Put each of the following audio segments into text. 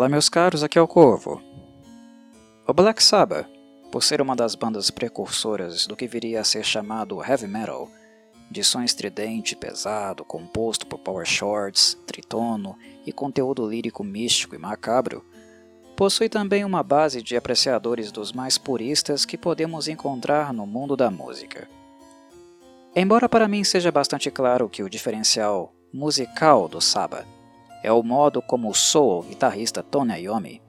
Olá, meus caros, aqui é o Corvo. O Black Sabbath, por ser uma das bandas precursoras do que viria a ser chamado heavy metal, de som estridente, pesado, composto por power chords, tritono e conteúdo lírico místico e macabro, possui também uma base de apreciadores dos mais puristas que podemos encontrar no mundo da música. Embora para mim seja bastante claro que o diferencial musical do Saba é o modo como o soul guitarrista Tony Iommi,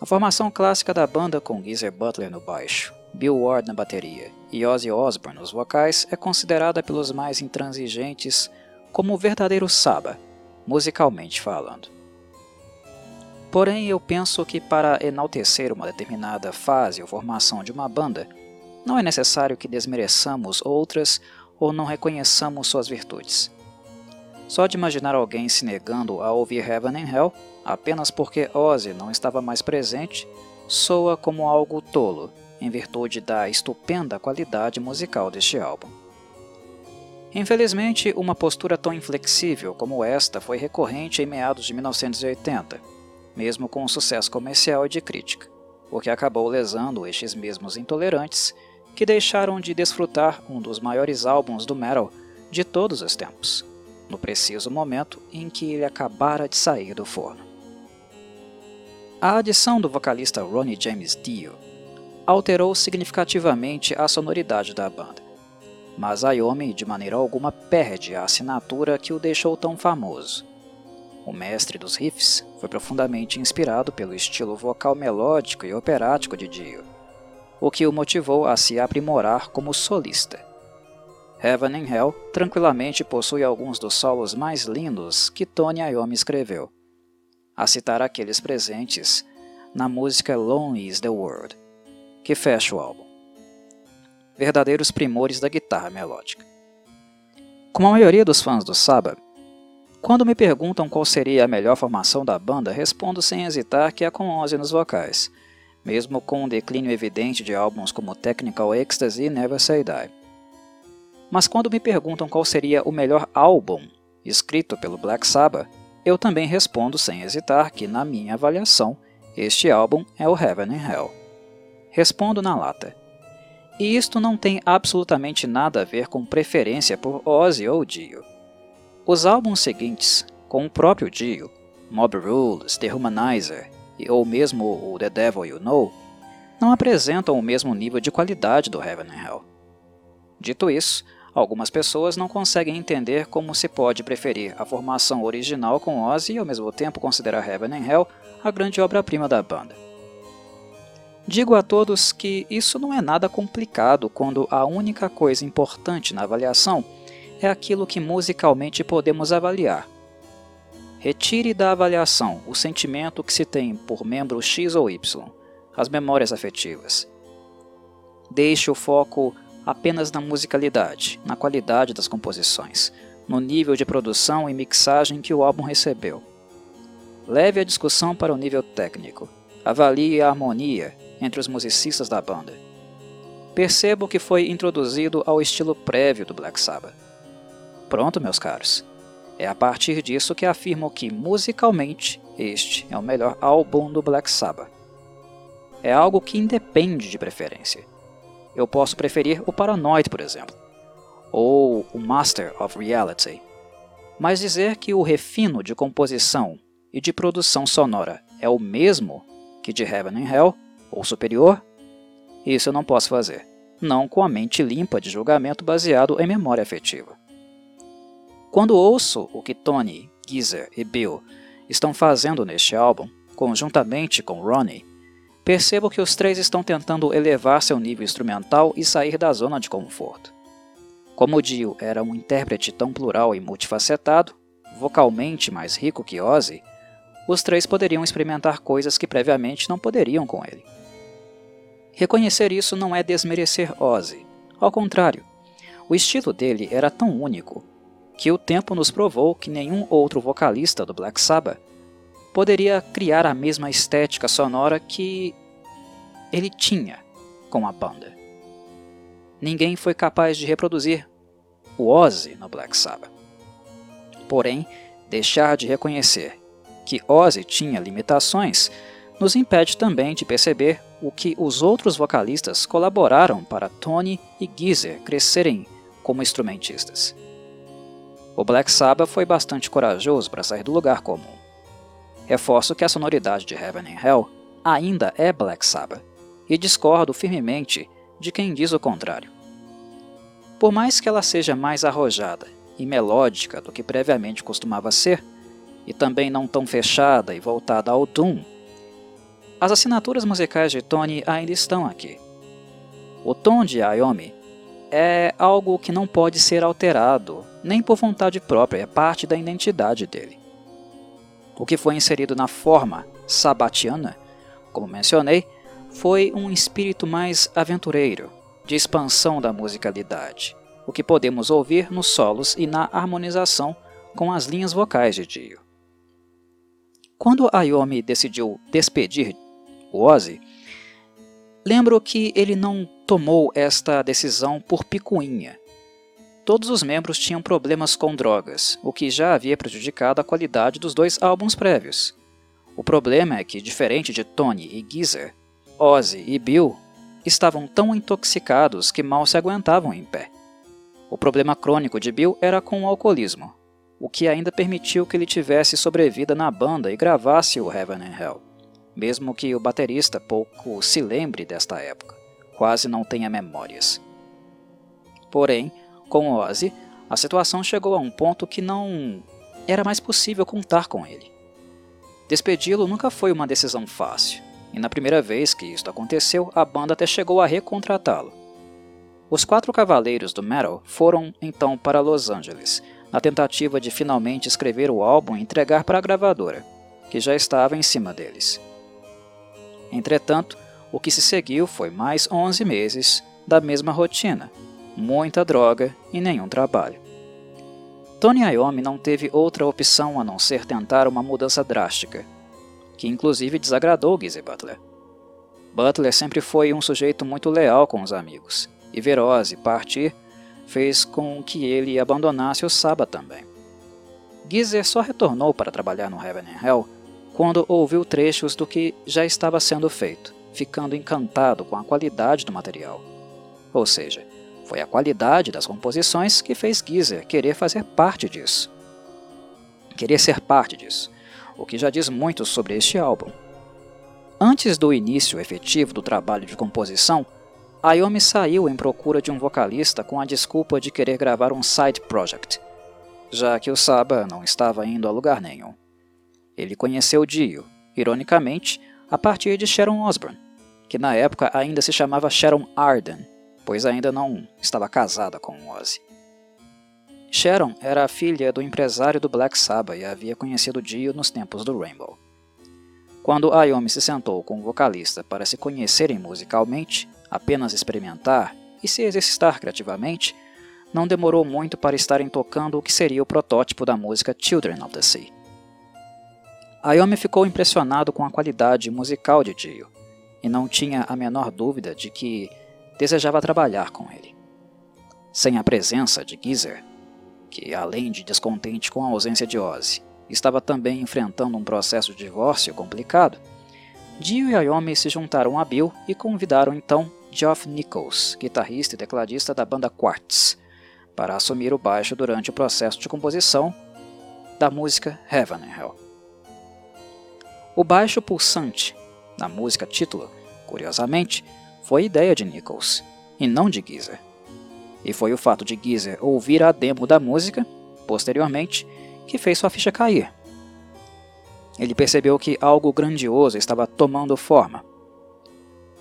a formação clássica da banda com Geezer Butler no baixo, Bill Ward na bateria e Ozzy Osbourne nos vocais é considerada pelos mais intransigentes como o verdadeiro Saba, musicalmente falando. Porém, eu penso que para enaltecer uma determinada fase ou formação de uma banda, não é necessário que desmereçamos outras ou não reconheçamos suas virtudes. Só de imaginar alguém se negando a ouvir Heaven and Hell apenas porque Ozzy não estava mais presente soa como algo tolo, em virtude da estupenda qualidade musical deste álbum. Infelizmente, uma postura tão inflexível como esta foi recorrente em meados de 1980, mesmo com sucesso comercial e de crítica, o que acabou lesando estes mesmos intolerantes que deixaram de desfrutar um dos maiores álbuns do metal de todos os tempos, no preciso momento em que ele acabara de sair do forno. A adição do vocalista Ronnie James Dio alterou significativamente a sonoridade da banda, mas Iommi de maneira alguma perde a assinatura que o deixou tão famoso. O mestre dos riffs foi profundamente inspirado pelo estilo vocal melódico e operático de Dio, o que o motivou a se aprimorar como solista. Heaven and Hell tranquilamente possui alguns dos solos mais lindos que Tony Iommi escreveu, a citar aqueles presentes na música Lonely is the World, que fecha o álbum. Verdadeiros primores da guitarra melódica. Como a maioria dos fãs do Sabbath, quando me perguntam qual seria a melhor formação da banda, respondo sem hesitar que é com 11 nos vocais, mesmo com um declínio evidente de álbuns como Technical Ecstasy e Never Say Die. Mas quando me perguntam qual seria o melhor álbum escrito pelo Black Sabbath, eu também respondo sem hesitar que, na minha avaliação, este álbum é o Heaven and Hell. Respondo na lata. E isto não tem absolutamente nada a ver com preferência por Ozzy ou Dio. Os álbuns seguintes, com o próprio Dio, Mob Rules, The Humanizer ou mesmo o The Devil You Know, não apresentam o mesmo nível de qualidade do Heaven and Hell. Dito isso, Algumas pessoas não conseguem entender como se pode preferir a formação original com Ozzy e ao mesmo tempo considerar Heaven and Hell a grande obra-prima da banda. Digo a todos que isso não é nada complicado quando a única coisa importante na avaliação é aquilo que musicalmente podemos avaliar. Retire da avaliação o sentimento que se tem por membro X ou Y, as memórias afetivas. Deixe o foco apenas na musicalidade, na qualidade das composições, no nível de produção e mixagem que o álbum recebeu. Leve a discussão para o nível técnico. Avalie a harmonia entre os musicistas da banda. Perceba o que foi introduzido ao estilo prévio do Black Sabbath. Pronto, meus caros. É a partir disso que afirmo que, musicalmente, este é o melhor álbum do Black Sabbath. É algo que independe de preferência eu posso preferir o Paranoid, por exemplo, ou o Master of Reality. Mas dizer que o refino de composição e de produção sonora é o mesmo que de Heaven and Hell, ou superior, isso eu não posso fazer, não com a mente limpa de julgamento baseado em memória afetiva. Quando ouço o que Tony, Geezer e Bill estão fazendo neste álbum, conjuntamente com Ronnie, Percebo que os três estão tentando elevar seu nível instrumental e sair da zona de conforto. Como Dio era um intérprete tão plural e multifacetado, vocalmente mais rico que Ozzy, os três poderiam experimentar coisas que previamente não poderiam com ele. Reconhecer isso não é desmerecer Ozzy, ao contrário, o estilo dele era tão único que o tempo nos provou que nenhum outro vocalista do Black Sabbath poderia criar a mesma estética sonora que ele tinha com a banda. Ninguém foi capaz de reproduzir o Ozzy no Black Sabbath. Porém, deixar de reconhecer que Ozzy tinha limitações nos impede também de perceber o que os outros vocalistas colaboraram para Tony e Geezer crescerem como instrumentistas. O Black Sabbath foi bastante corajoso para sair do lugar comum. Reforço que a sonoridade de Heaven and Hell ainda é Black Sabbath, e discordo firmemente de quem diz o contrário. Por mais que ela seja mais arrojada e melódica do que previamente costumava ser, e também não tão fechada e voltada ao doom, as assinaturas musicais de Tony ainda estão aqui. O tom de Ayomi é algo que não pode ser alterado, nem por vontade própria, é parte da identidade dele. O que foi inserido na forma sabatiana, como mencionei, foi um espírito mais aventureiro, de expansão da musicalidade, o que podemos ouvir nos solos e na harmonização com as linhas vocais de Dio. Quando Ayomi decidiu despedir o Ozzy, lembro que ele não tomou esta decisão por picuinha. Todos os membros tinham problemas com drogas, o que já havia prejudicado a qualidade dos dois álbuns prévios. O problema é que, diferente de Tony e Geezer, Ozzy e Bill estavam tão intoxicados que mal se aguentavam em pé. O problema crônico de Bill era com o alcoolismo, o que ainda permitiu que ele tivesse sobrevida na banda e gravasse o Heaven and Hell, mesmo que o baterista pouco se lembre desta época, quase não tenha memórias. Porém, com Ozzy, a situação chegou a um ponto que não era mais possível contar com ele. Despedi-lo nunca foi uma decisão fácil, e na primeira vez que isto aconteceu, a banda até chegou a recontratá-lo. Os quatro cavaleiros do metal foram então para Los Angeles, na tentativa de finalmente escrever o álbum e entregar para a gravadora, que já estava em cima deles. Entretanto, o que se seguiu foi mais 11 meses da mesma rotina, muita droga e nenhum trabalho. Tony Iommi não teve outra opção a não ser tentar uma mudança drástica, que inclusive desagradou Gizzy Butler. Butler sempre foi um sujeito muito leal com os amigos, e ver Ozzy partir fez com que ele abandonasse o Saba também. Geezer só retornou para trabalhar no Heaven and Hell quando ouviu trechos do que já estava sendo feito, ficando encantado com a qualidade do material. Ou seja, foi a qualidade das composições que fez Geezer querer fazer parte disso. Querer ser parte disso, o que já diz muito sobre este álbum. Antes do início efetivo do trabalho de composição, Ayomi saiu em procura de um vocalista com a desculpa de querer gravar um side project, já que o Saba não estava indo a lugar nenhum. Ele conheceu Dio, ironicamente, a partir de Sharon Osbourne, que na época ainda se chamava Sharon Arden, pois ainda não estava casada com Ozzy. Sharon era a filha do empresário do Black Sabbath e havia conhecido Dio nos tempos do Rainbow. Quando Ayomi se sentou com o vocalista para se conhecerem musicalmente, apenas experimentar e se exercitar criativamente, não demorou muito para estarem tocando o que seria o protótipo da música Children of the Sea. Ayomi ficou impressionado com a qualidade musical de Dio e não tinha a menor dúvida de que desejava trabalhar com ele. Sem a presença de Geezer, que além de descontente com a ausência de Ozzy, estava também enfrentando um processo de divórcio complicado, Dio e Ayomi se juntaram a Bill e convidaram então Geoff Nichols, guitarrista e tecladista da banda Quartz, para assumir o baixo durante o processo de composição da música Heaven and Hell. O baixo pulsante da música título, curiosamente, foi ideia de Nichols, e não de Geezer. E foi o fato de Geezer ouvir a demo da música, posteriormente, que fez sua ficha cair. Ele percebeu que algo grandioso estava tomando forma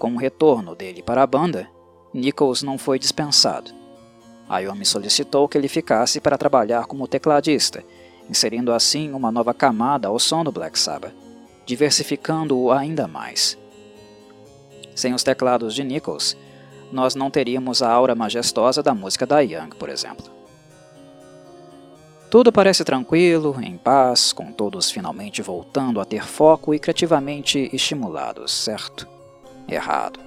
com o retorno dele para a banda, Nichols não foi dispensado. Ayomi solicitou que ele ficasse para trabalhar como tecladista, inserindo assim uma nova camada ao som do Black Sabbath, diversificando-o ainda mais. Sem os teclados de Nichols, nós não teríamos a aura majestosa da música da Young, por exemplo. Tudo parece tranquilo, em paz, com todos finalmente voltando a ter foco e criativamente estimulados, certo? Errado.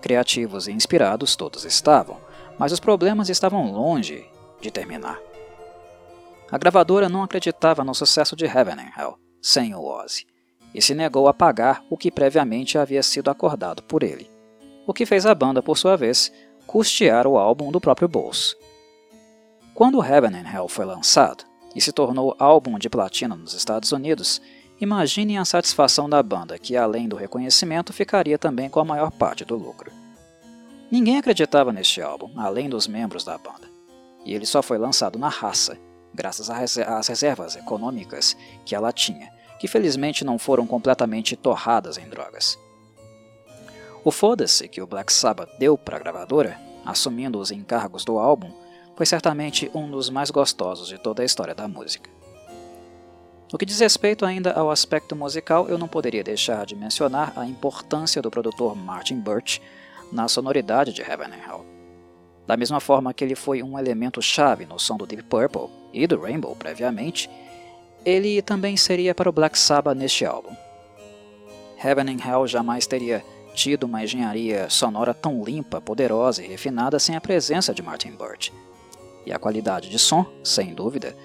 Criativos e inspirados todos estavam, mas os problemas estavam longe de terminar. A gravadora não acreditava no sucesso de Heaven and Hell, sem o Ozzy, e se negou a pagar o que previamente havia sido acordado por ele, o que fez a banda, por sua vez, custear o álbum do próprio bolso. Quando Heaven and Hell foi lançado e se tornou álbum de platina nos Estados Unidos, imaginem a satisfação da banda, que além do reconhecimento ficaria também com a maior parte do lucro. Ninguém acreditava neste álbum, além dos membros da banda, e ele só foi lançado na raça, graças às reservas econômicas que ela tinha, que felizmente não foram completamente torradas em drogas. O foda-se que o Black Sabbath deu para a gravadora, assumindo os encargos do álbum, foi certamente um dos mais gostosos de toda a história da música. No que diz respeito ainda ao aspecto musical, eu não poderia deixar de mencionar a importância do produtor Martin Birch na sonoridade de Heaven and Hell. Da mesma forma que ele foi um elemento chave no som do Deep Purple e do Rainbow previamente, ele também seria para o Black Sabbath neste álbum. Heaven and Hell jamais teria tido uma engenharia sonora tão limpa, poderosa e refinada sem a presença de Martin Birch. E a qualidade de som, sem dúvida,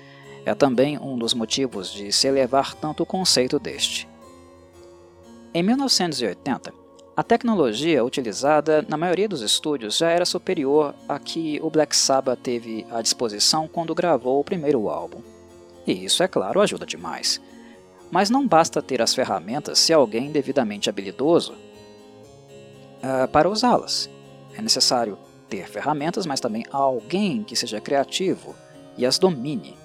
é também um dos motivos de se elevar tanto o conceito deste. Em 1980, a tecnologia utilizada na maioria dos estúdios já era superior à que o Black Sabbath teve à disposição quando gravou o primeiro álbum. E isso, é claro, ajuda demais. Mas não basta ter as ferramentas se alguém devidamente habilidoso uh, para usá-las. É necessário ter ferramentas, mas também alguém que seja criativo e as domine.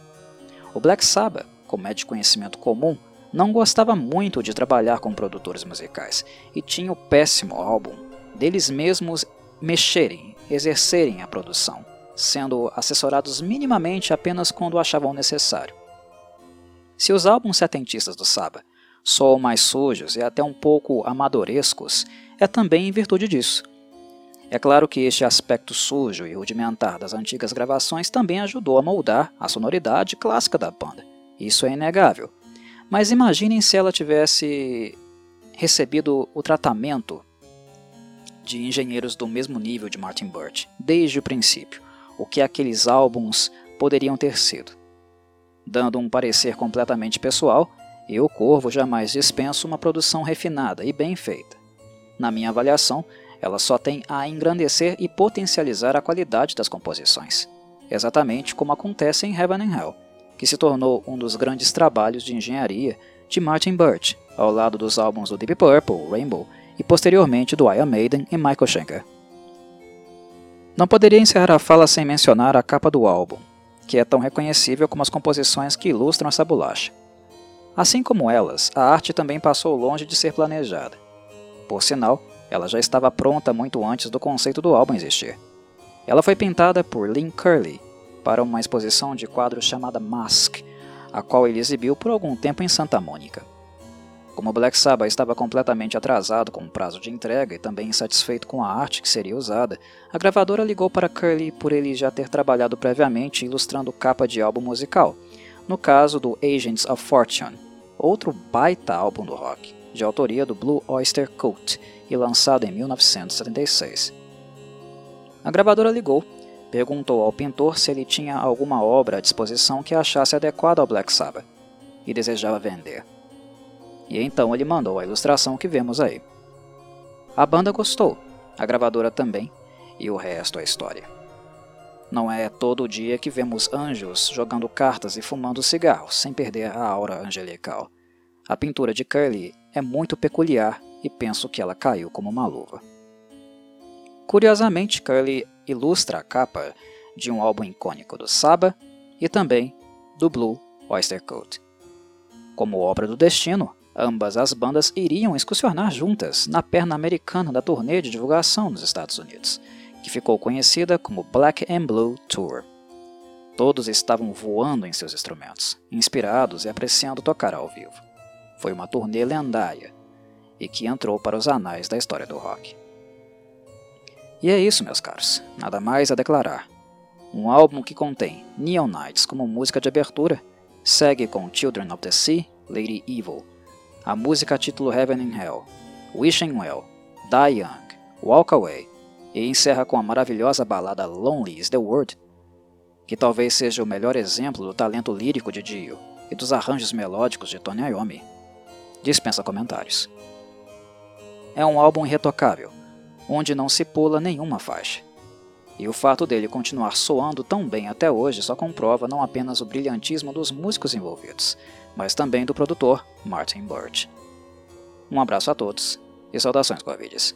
O Black Sabbath, como é de conhecimento comum, não gostava muito de trabalhar com produtores musicais e tinha o péssimo álbum deles mesmos mexerem, exercerem a produção, sendo assessorados minimamente apenas quando achavam necessário. Se os álbuns setentistas do Saba soam mais sujos e até um pouco amadorescos, é também em virtude disso. É claro que este aspecto sujo e rudimentar das antigas gravações também ajudou a moldar a sonoridade clássica da banda. Isso é inegável. Mas imaginem se ela tivesse recebido o tratamento de engenheiros do mesmo nível de Martin Birch, desde o princípio, o que aqueles álbuns poderiam ter sido. Dando um parecer completamente pessoal, eu, Corvo, jamais dispenso uma produção refinada e bem feita. Na minha avaliação, ela só tem a engrandecer e potencializar a qualidade das composições, exatamente como acontece em Heaven and Hell que se tornou um dos grandes trabalhos de engenharia de Martin Birch, ao lado dos álbuns do Deep Purple, Rainbow e posteriormente do Iron Maiden e Michael Schenker. Não poderia encerrar a fala sem mencionar a capa do álbum, que é tão reconhecível como as composições que ilustram essa bolacha. Assim como elas, a arte também passou longe de ser planejada. Por sinal, ela já estava pronta muito antes do conceito do álbum existir. Ela foi pintada por Lynn Curley, para uma exposição de quadros chamada Mask, a qual ele exibiu por algum tempo em Santa Mônica. Como Black Sabbath estava completamente atrasado com o prazo de entrega e também insatisfeito com a arte que seria usada, a gravadora ligou para Curly por ele já ter trabalhado previamente ilustrando capa de álbum musical, no caso do Agents of Fortune, outro baita álbum do rock, de autoria do Blue Oyster Cult e lançado em 1976. A gravadora ligou Perguntou ao pintor se ele tinha alguma obra à disposição que achasse adequada ao Black Sabbath e desejava vender. E então ele mandou a ilustração que vemos aí. A banda gostou, a gravadora também, e o resto é história. Não é todo dia que vemos anjos jogando cartas e fumando cigarros sem perder a aura angelical. A pintura de Curly é muito peculiar e penso que ela caiu como uma luva. Curiosamente, Curly ilustra a capa de um álbum icônico do Saba e também do Blue Oyster Cult. Como obra do destino, ambas as bandas iriam excursionar juntas na perna americana da turnê de divulgação nos Estados Unidos, que ficou conhecida como Black and Blue Tour. Todos estavam voando em seus instrumentos, inspirados e apreciando tocar ao vivo. Foi uma turnê lendária e que entrou para os anais da história do rock. E é isso, meus caros, nada mais a declarar. Um álbum que contém Neon Nights como música de abertura, segue com Children of the Sea, Lady Evil, a música a título Heaven and Hell, Wishing Well, Die Young, Walk Away, e encerra com a maravilhosa balada Lonely is the Word, que talvez seja o melhor exemplo do talento lírico de Dio, e dos arranjos melódicos de Tony Iommi, dispensa comentários. É um álbum irretocável, onde não se pula nenhuma faixa. E o fato dele continuar soando tão bem até hoje só comprova não apenas o brilhantismo dos músicos envolvidos, mas também do produtor Martin Birch. Um abraço a todos e saudações Covides.